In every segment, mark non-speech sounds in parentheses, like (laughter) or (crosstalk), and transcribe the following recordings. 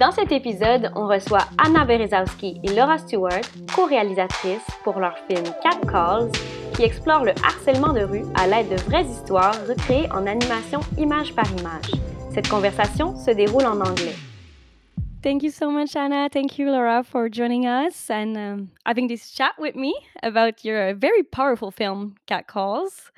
Dans cet épisode, on reçoit Anna Berezowski et Laura Stewart, co-réalisatrices pour leur film Cat Calls, qui explore le harcèlement de rue à l'aide de vraies histoires recréées en animation image par image. Cette conversation se déroule en anglais. Thank you so much, Anna. Thank you, Laura, for joining us and um, having this chat with me about your very powerful film, Cat Calls.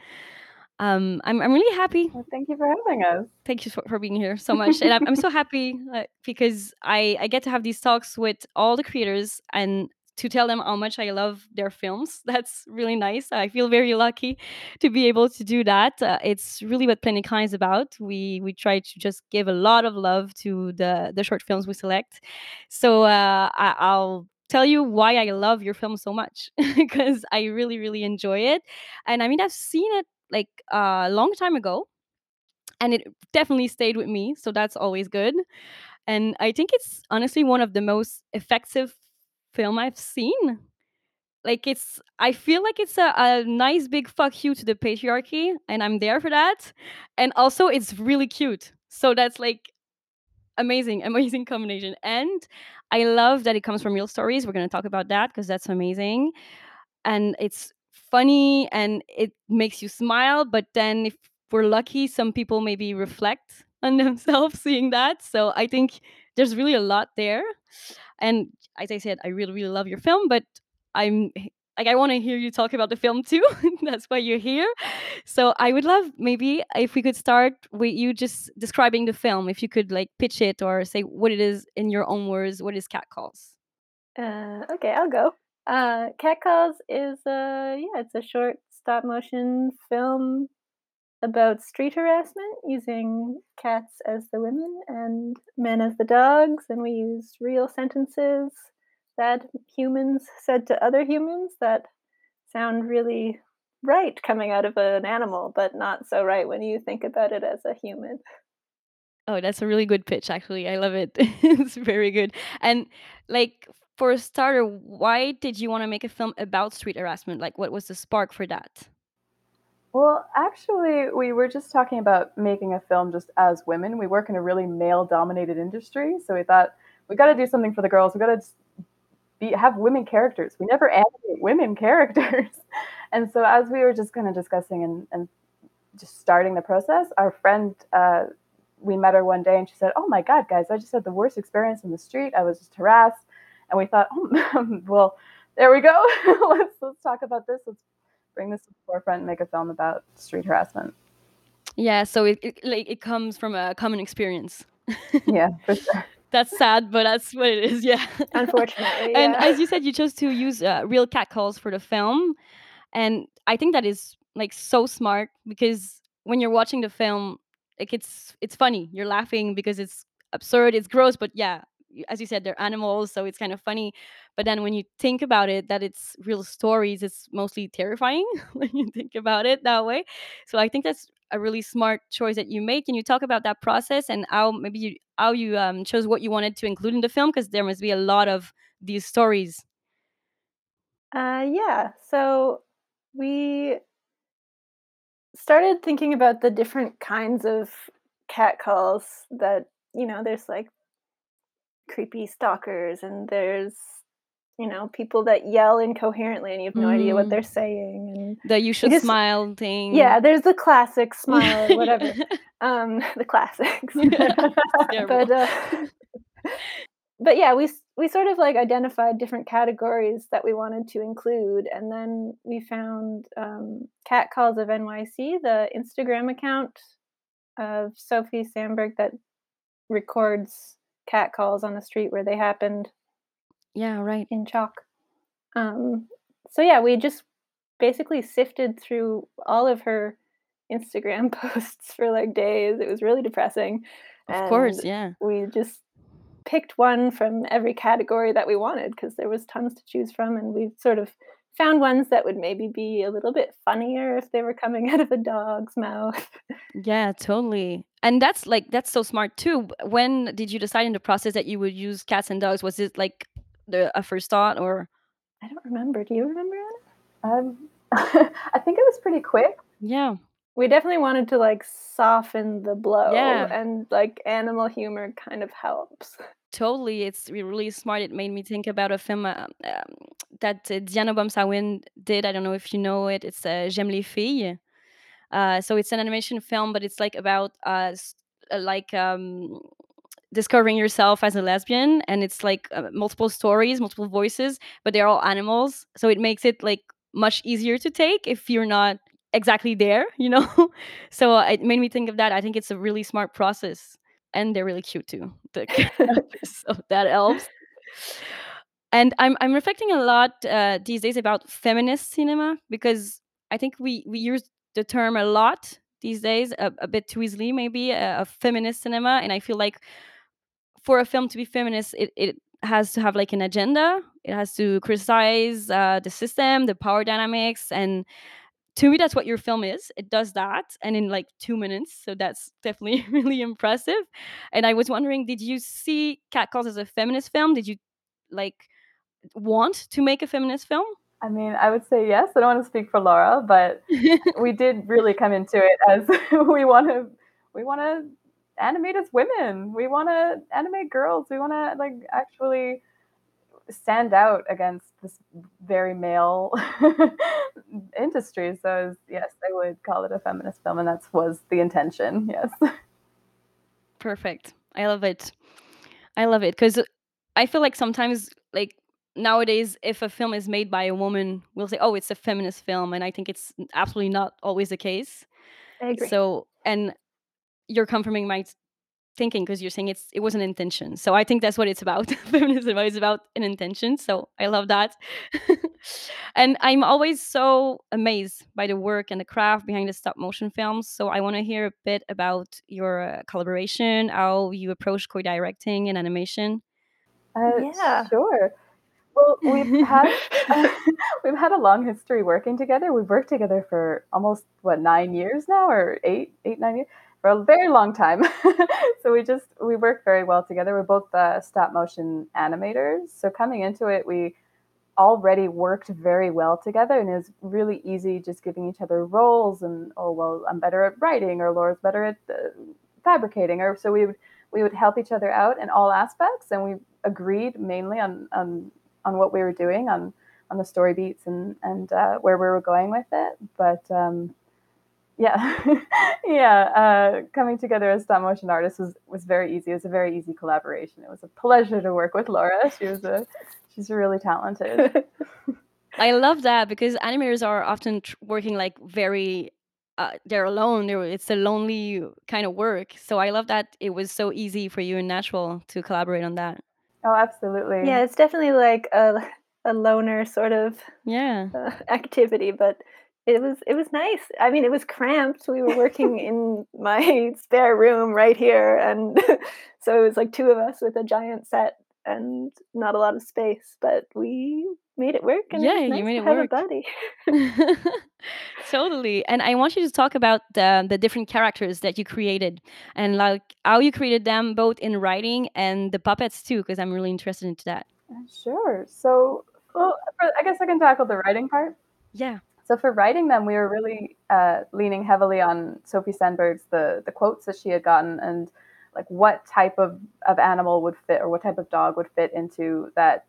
Um, I'm, I'm really happy. Well, thank you for having us. Thank you for, for being here so much. and I'm, I'm so happy uh, because I, I get to have these talks with all the creators and to tell them how much I love their films. (laughs) That's really nice. I feel very lucky to be able to do that. Uh, it's really what Plein Écran is about. We we try to just give a lot of love to the the short films we select. So uh, I, I'll tell you why I love your film so much (laughs) because I really really enjoy it. And I mean I've seen it like a long time ago and it definitely stayed with me so that's always good and i think it's honestly one of the most effective film i've seen. Like it's i feel like it's a, a nice big fuck you to the patriarchy and i'm there for that and also it's really cute so that's like amazing (laughs) amazing combination and i love that it comes from real stories we're going to talk about that because that's amazing and it's funny and it makes you smile but then if we're lucky some people maybe reflect (laughs) on themselves seeing that. So i think there's really a lot there. And as i said i really really love your film but i'm like i want to hear you talk about the film too. (laughs) That's why you're here. So i would love maybe if we could start with you just describing the film if you could like pitch it or say what it is in your own words what is cat calls uh, okay i'll go uh, Cat Calls is a yeah, it's a short stop motion film about street harassment using cats as the women and men as the dogs, and we use real sentences that humans said to other humans that sound really right coming out of an animal, but not so right when you think about it as a human. Oh, that's a really good pitch, actually. I love it. (laughs) it's very good. And like for a starter, why did you want to make a film about street harassment? Like, what was the spark for that? Well, actually, we were just talking about making a film just as women. We work in a really male dominated industry. So we thought we got to do something for the girls. We got to be, have women characters. We never animate women (laughs) characters. and so as we were just kind of discussing and, and just starting the process, our friend, uh, we met her one day and she said, Oh my God, guys, I just had the worst experience in the street. I was just harassed and we thought, oh, (laughs) well, there we go. (laughs) let's let's talk about this. Let's bring this to the forefront and make a film about street harassment. Yeah, so it it, like, it comes from a common experience. (laughs) yeah, for sure. That's sad, but that's what it is. Yeah, unfortunately. and as you said, you chose to use uh, real cat calls for the film, and I think that is like so smart because when you're watching the film, like it's it's funny. You're laughing because it's absurd, it's gross, but yeah, as you said, they're animals, so it's kind of funny. But then when you think about it, that it's real stories, it's mostly terrifying (laughs) when you think about it that way. So I think that's a really smart choice that you make. Can you talk about that process and how maybe you how you um, chose what you wanted to include in the film? Because there must be a lot of these stories. Uh, yeah. So we started thinking about the different kinds of cat calls that you know there's like creepy stalkers and there's you know people that yell incoherently and you have no mm. idea what mm. they're saying and the you should just, smile thing yeah there's the classic smile whatever (laughs) um (laughs) the classics (laughs) but uh, but yeah we we sort of like identified different categories that we wanted to include and then we found um, cat calls of nyc the instagram account of sophie sandberg that records cat calls on the street where they happened. Yeah, right. In chalk. Um, so yeah, we just basically sifted through all of her Instagram (laughs) posts for like days. It was really depressing. Of And course, yeah. we just picked one from every category that we wanted because there was tons to choose from and we sort of found ones that would maybe be a little bit funnier if they were coming (laughs) out of a dog's mouth. Yeah, totally. And that's like that's so smart too. When did you decide in the process that you would use cats and dogs? Was it like the a first thought or I don't remember. Do you remember Anna? Um, (laughs) I think it was pretty quick. yeah. We definitely wanted to like soften the blow Yeah. and like animal humor kind of helps. Totally, it's really smart. It made me think about a film uh, um, that uh, Diane Obomsawin did. I don't know if you know it. It's uh, J'aime les filles. Uh, so it's an animation film, but it's like about uh, like um, discovering yourself as a lesbian, and it's like uh, multiple stories, multiple voices, but they're all animals. So it makes it like much easier to take if you're not exactly there, (laughs) you know. so uh, it made me think of that. I think it's a really smart process, and they're really cute too. (laughs) Of that helps. And I'm I'm reflecting a lot uh, these days about feminist cinema because I think we we use the term a lot these days, a, a bit too easily maybe, a, of feminist cinema, and I feel like for a film to be feminist, it, it has to have like an agenda. It has to criticize uh, the system, the power dynamics, and to me, that's what your film is. It does that, and in like two minutes. So that's definitely (laughs) really impressive. And I was wondering, did you see Cat Calls as a feminist film? Did you like want to make a feminist film? I mean, I would say yes. I don't want to speak for Laura, but (laughs) we did really come into it as (laughs) we want to we want to animate as women. We want to animate girls. We want to like actually stand out against this very male (laughs) industry. So it's- yes, I would call it a feminist film, and that was the intention. Yes. Perfect. I love it. I love it because I feel like sometimes, like nowadays, if a film is made by a woman, we'll say, "Oh, it's a feminist film," and I think it's absolutely not always the case. I agree. So, and you're confirming my thinking because you're saying it's it was an intention. So I think that's what it's about. (laughs) Feminism is about an intention. So I love that. (laughs) and I'm always so amazed by the work and the craft behind the stop motion films. So I want to hear a bit about your uh, collaboration, how you approach co-directing and animation. Uh, Yeah. sure. Well, we've (laughs) had (laughs) we've had a long history working together. We've worked together for almost what nine years now, or eight, eight, nine years, for a very long time. (laughs) so we just we work very well together. We're both uh, stop motion animators. So coming into it, we already worked very well together, and it was really easy just giving each other roles. And oh well, I'm better at writing, or Laura's better at uh, fabricating, or so we would we would help each other out in all aspects, and we agreed mainly on on on what we were doing on on the story beats and and uh, where we were going with it. But um, yeah, (laughs) yeah, uh, coming together as stop motion artists was was very easy. It was a very easy collaboration. It was a pleasure to work with Laura. (laughs) She was a she's really talented. (laughs) I love that because animators are often tr- working like very uh, they're alone. They're, it's a lonely kind of work. So I love that it was so easy for you and natural to collaborate on that. Oh, absolutely. yeah, it's definitely like a a loner sort of Yeah. uh, activity, but it was it was nice. I mean, it was cramped. We were working (laughs) in my spare room right here, and (laughs) so it was like two of us with a giant set and not a lot of space, but we made it work, and Yeah, was you nice made it have a work. buddy. (laughs) totally. And I want you to talk about the the different characters that you created and like how you created them both in writing and the puppets too, because I'm really interested into that. Uh, Sure. So, well, I guess I can tackle the writing part. Yeah. So for writing them, we were really uh, leaning heavily on Sophie Sandberg's the the quotes that she had gotten and like what type of, of animal would fit or what type of dog would fit into that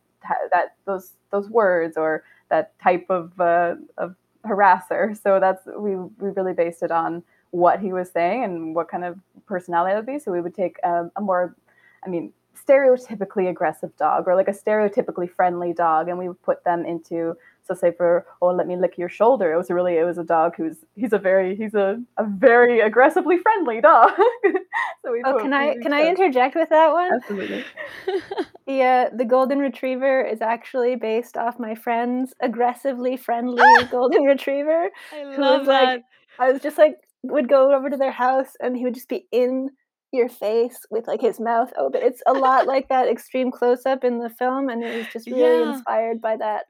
that those those words or that type of uh, of harasser. (laughs) So that's we we really based it on what he was saying and what kind of personality it would be. So we would take um, a more, I mean, stereotypically aggressive dog or like a stereotypically friendly dog, and we would put them into so say for oh let me lick your shoulder. It was really it was a dog who's he's a very he's a, a very aggressively friendly dog. (laughs) so we Oh, can I can I interject with that one? absolutely (laughs) The uh, the golden retriever is actually based off my friend's aggressively friendly (laughs) golden retriever. I love was that. like I was just like would go over to their house and he would just be in your face with like his mouth open. It's a lot like that extreme close up in the film, and it was just really Yeah. inspired by that.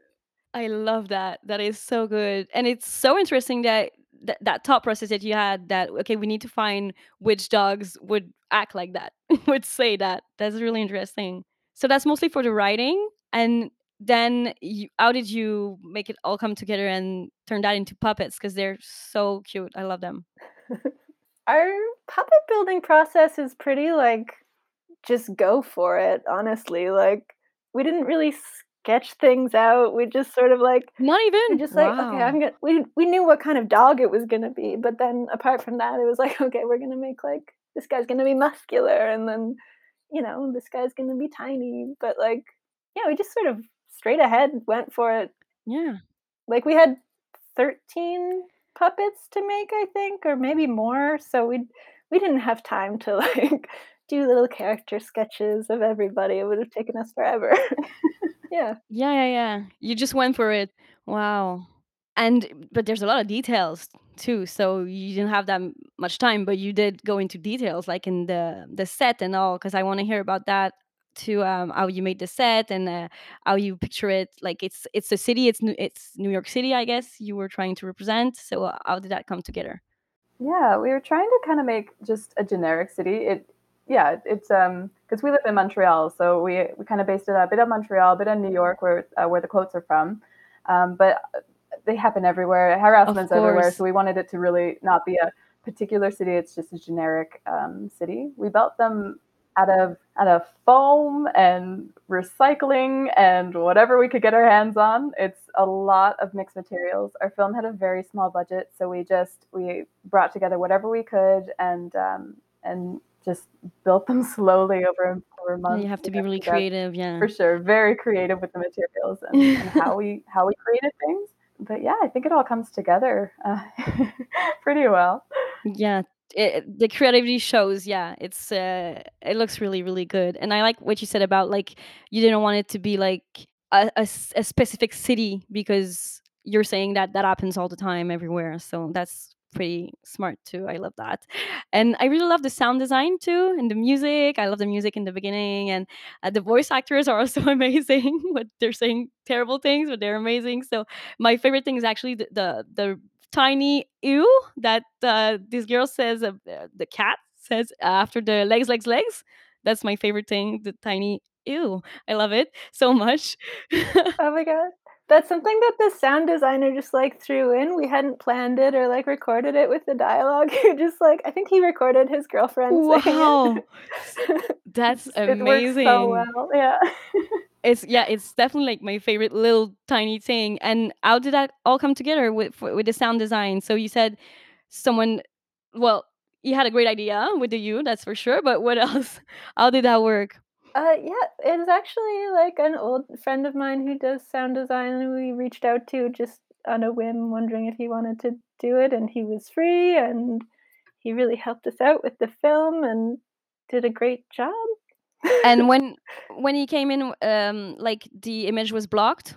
I love that. That is so good. And it's so interesting that that, that thought process that you had that okay, we need to find which dogs would act like that, (laughs) would say that. That's really interesting. So that's mostly for the writing and then you, how did you make it all come together and turn that into puppets because they're so cute. I love them. (laughs) Our puppet building process is pretty like just go for it, honestly. Like we didn't really sketch things out. We just sort of like Not we even. just like, okay, I'm gonna we we knew what kind of dog it was gonna be, but then apart from that, it was like, (laughs) okay, we're gonna make like this guy's gonna be muscular and then, you know, this guy's gonna be tiny. But like, yeah, we just sort of straight ahead went for it. Yeah. Like we had 13 puppets to make, I think, or maybe more. So we we didn't have time to (laughs) like do little character sketches of everybody. It would have taken us forever. (laughs) yeah. Yeah, yeah, yeah. You just went for it. Wow. And but there's a lot of details too, so you didn't have that much time, but you did go into details like in the the set and all because I want to hear about that to um how you made the set and uh, how you picture it like it's it's a city it's new it's New York City I guess you were trying to represent so uh, how did that come together Yeah, we were trying to kind of make just a generic city. It, yeah, it's um because we live in Montreal, so we we kind of based it a bit on Montreal, a bit on New York, where uh, where the quotes are from. Um, but they happen everywhere. of Harassment's everywhere, so we wanted it to really not be a particular city. It's just a generic um, city. We built them out of out of foam and recycling and whatever we could get our hands on. It's a lot of mixed materials. Our film had a very small budget, so we just we brought together whatever we could and um, and just built them (laughs) slowly over over yeah you have to be really creative yeah for sure very creative with the materials and, and how (laughs) we how we created things. But yeah, I think it all comes together uh, (laughs) pretty well. Yeah, it, the creativity shows. Yeah, it's uh, it looks really really good, and I like what you said about like you didn't want it to be like a a specific city because you're saying that that happens all the time everywhere. So that's pretty smart too. I love that, and I really love the sound design too, and the music. I love the music in the beginning, and uh, the voice actors are (laughs) also amazing. But they're saying terrible things, but they're amazing. So my favorite thing is actually the the, the tiny ew that uh, this girl says, uh, the cat says after the legs, legs, legs. That's my favorite thing. The tiny ew. I love it so much. Oh my god. That's something that the sound designer just like threw in. We hadn't planned it or like recorded it with the dialogue. (laughs) He just like I think he recorded his girlfriend wow, (laughs) that's it works so well. Yeah. (laughs) It's yeah, it's definitely like my favorite little tiny thing. And how did that all come together with with the sound design? So you said someone, well, you had a great idea with the you, that's for sure. But what else? How did that work? Uh, yeah, it is actually like an old friend of mine who does sound design, and we reached out to just on a whim, wondering if he wanted to do it, and he was free, and he really helped us out with the film and did a great job. And (laughs) when when he came in, um, like the image was blocked.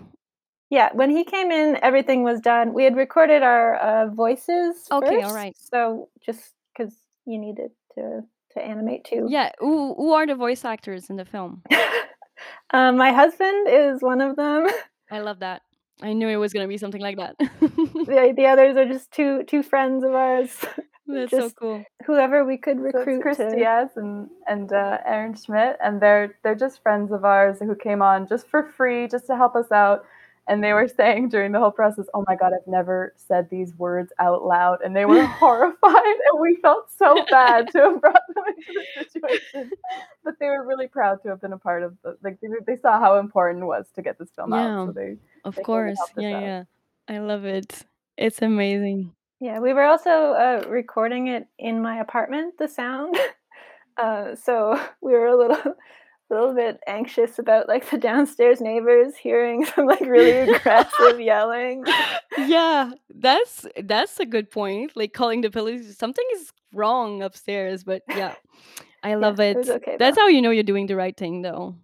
yeah, when he came in, everything was done. We had recorded our uh, voices Okay, all first, right. so just because you needed to to animate too. Yeah, who who are the voice actors in the film? (laughs) um, my husband is one of them. (laughs) I love that. I knew it was gonna be something like that. (laughs) the the others are just two two friends of ours. That's so cool. whoever we could So it's recruit Chris to. Diaz and and uh, Aaron Schmidt, and they're they're just friends of ours who came on just for free, just to help us out. And they were saying during the whole process, "Oh my God, I've never said these words out loud," and they were (laughs) horrified, and we felt so bad to have brought them into the situation. (laughs) But they were really proud to have been a part of the like they, they saw how important it was to get this film out, Yeah, so they of they course. Yeah, out. yeah. I love it. It's amazing. Yeah, we were also uh, recording it in my apartment. The sound, (laughs) uh, so we were a little, little bit anxious about like the downstairs neighbors hearing (laughs) some like really aggressive (laughs) yelling. yeah, that's that's a good point. Like calling the police, something is wrong upstairs. But yeah, I Yeah, love it was it. okay That's though. how you know you're doing the right thing, though.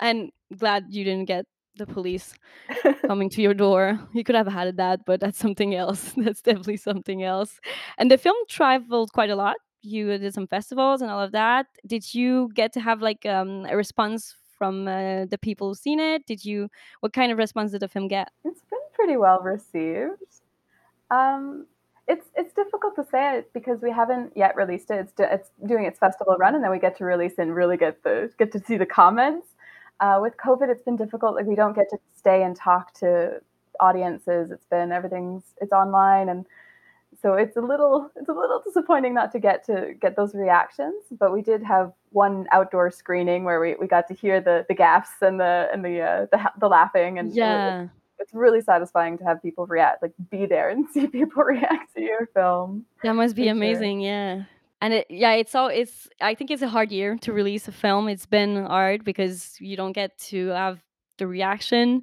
And glad you didn't get the police (laughs) coming to your door. You could have had that, but that's something else. That's definitely something else. And the film traveled quite a lot. You did some festivals and all of that. Did you get to have like um, a response from uh, the people who've seen it? Did you? What kind of response did the film get? It's been pretty well received. Um, it's it's difficult to say it because we haven't yet released it. It's it's doing its festival run, and then we get to release and really get the get to see the comments. Uh, with COVID, it's been difficult. Like we don't get to stay and talk to audiences. It's been everything's it's online, and so it's a little (laughs) it's a little disappointing not to get to get those reactions. But we did have one outdoor screening where we, we got to hear the the gaffs and the and the uh, the, the laughing and yeah. It, it's really satisfying to have people react, like be there and (laughs) see people (laughs) react to your film. That must be amazing, sure. yeah. And it, yeah, it's all it's. I think it's a hard year to release a film. It's been hard because you don't get to have the reaction.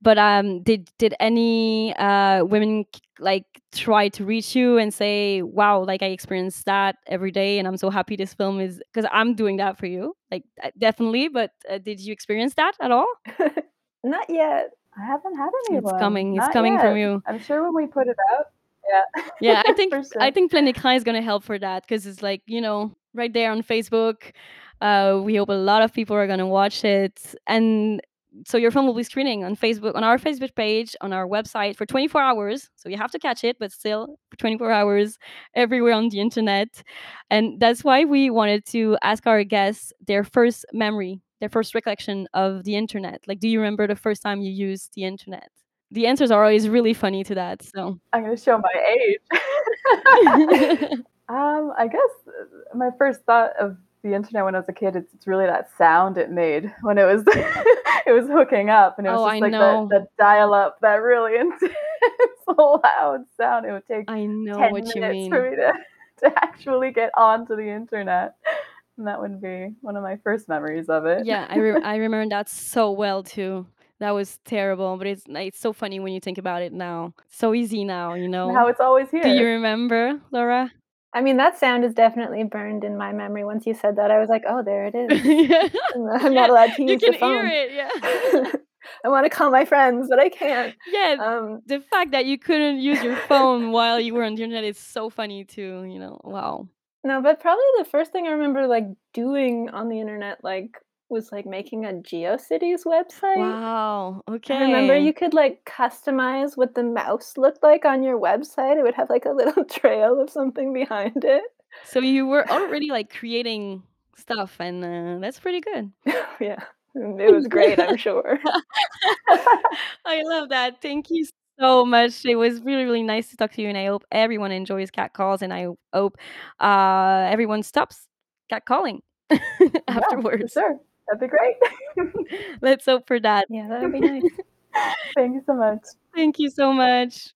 But um, did did any uh, women like try to reach you and say, "Wow, like I experienced that every day, and I'm so happy this film is," because I'm doing that for you, like definitely. But uh, did you experience that at all? (laughs) Not yet. I haven't had anyone. It's coming. It's Not coming yet. from you. I'm sure when we put it out. Yeah. Yeah, I (laughs) think sure. I think Plein Écran is gonna help for that because it's like you know right there on Facebook. Uh, we hope a lot of people are gonna watch it, and so your film will be screening on Facebook, on our Facebook page, on our website for 24 hours. So you have to catch it, but still for 24 hours everywhere on the internet. And that's why we wanted to ask our guests their first memory, their first recollection of the internet. Like, do you remember the first time you used the internet? The answers are always really funny to that. So I'm going to show my age. (laughs) (laughs) um, I guess my first thought of the internet when I was a kid, it's, it's really that sound it made (laughs) when it was it was hooking up, and it was Oh, just I like know. the, the dial up, that really (laughs) intense, loud sound. It would take I know ten what you mean. for me to (laughs) to actually get onto the internet, and that would be one of my first memories of it. Yeah, I re- I remember that so well too. That was terrible, but it's it's so funny when you think about it now. So easy now, you know. how it's always here. Do you remember, Laura? I mean, that sound is definitely burned in my memory. Once you said that, I was like, "Oh, there it is." (laughs) yeah. I'm not allowed to use can the phone. hear it, yeah. (laughs) I want to call my friends, but I can't. (laughs) yeah, Um, the fact that you couldn't use your phone while you were on the internet is so funny too, you know. Wow. no, but probably the first thing I remember like doing on the internet like was like making a GeoCities website. Wow. Okay. I remember you could like customize what the mouse looked like on your website. It would have like a little (laughs) trail of something behind it. So you were already like creating stuff and uh, that's pretty good. (laughs) yeah. It was great, I'm (laughs) sure. I love that. Thank you so much. It was really, really nice to talk to you, and I hope everyone enjoys cat calls, and I hope uh, everyone stops cat calling Yeah, afterwards. sure. That'd be great. (laughs) Let's hope for that. Yeah, that would be nice. (laughs) Thank you so much. Thank you so much.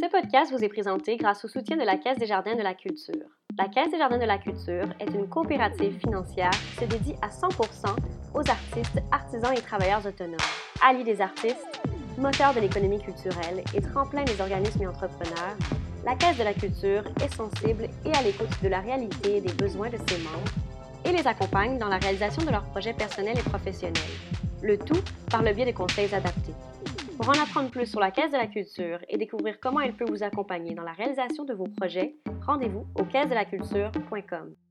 Ce podcast vous est présenté grâce au soutien de la Caisse des Jardins de la Culture. La Caisse des Jardins de la Culture est une coopérative financière qui se dédie à 100% aux artistes, artisans et travailleurs autonomes. Alliés des artistes, moteur de l'économie culturelle et tremplin des organismes et entrepreneurs, la Caisse de la Culture est sensible et à l'écoute de la réalité et des besoins de ses membres et les accompagne dans la réalisation de leurs projets personnels et professionnels. Le tout par le biais de conseils adaptés. Pour en apprendre plus sur la Caisse de la Culture et découvrir comment elle peut vous accompagner dans la réalisation de vos projets, rendez-vous au caisse-de-la-culture.com.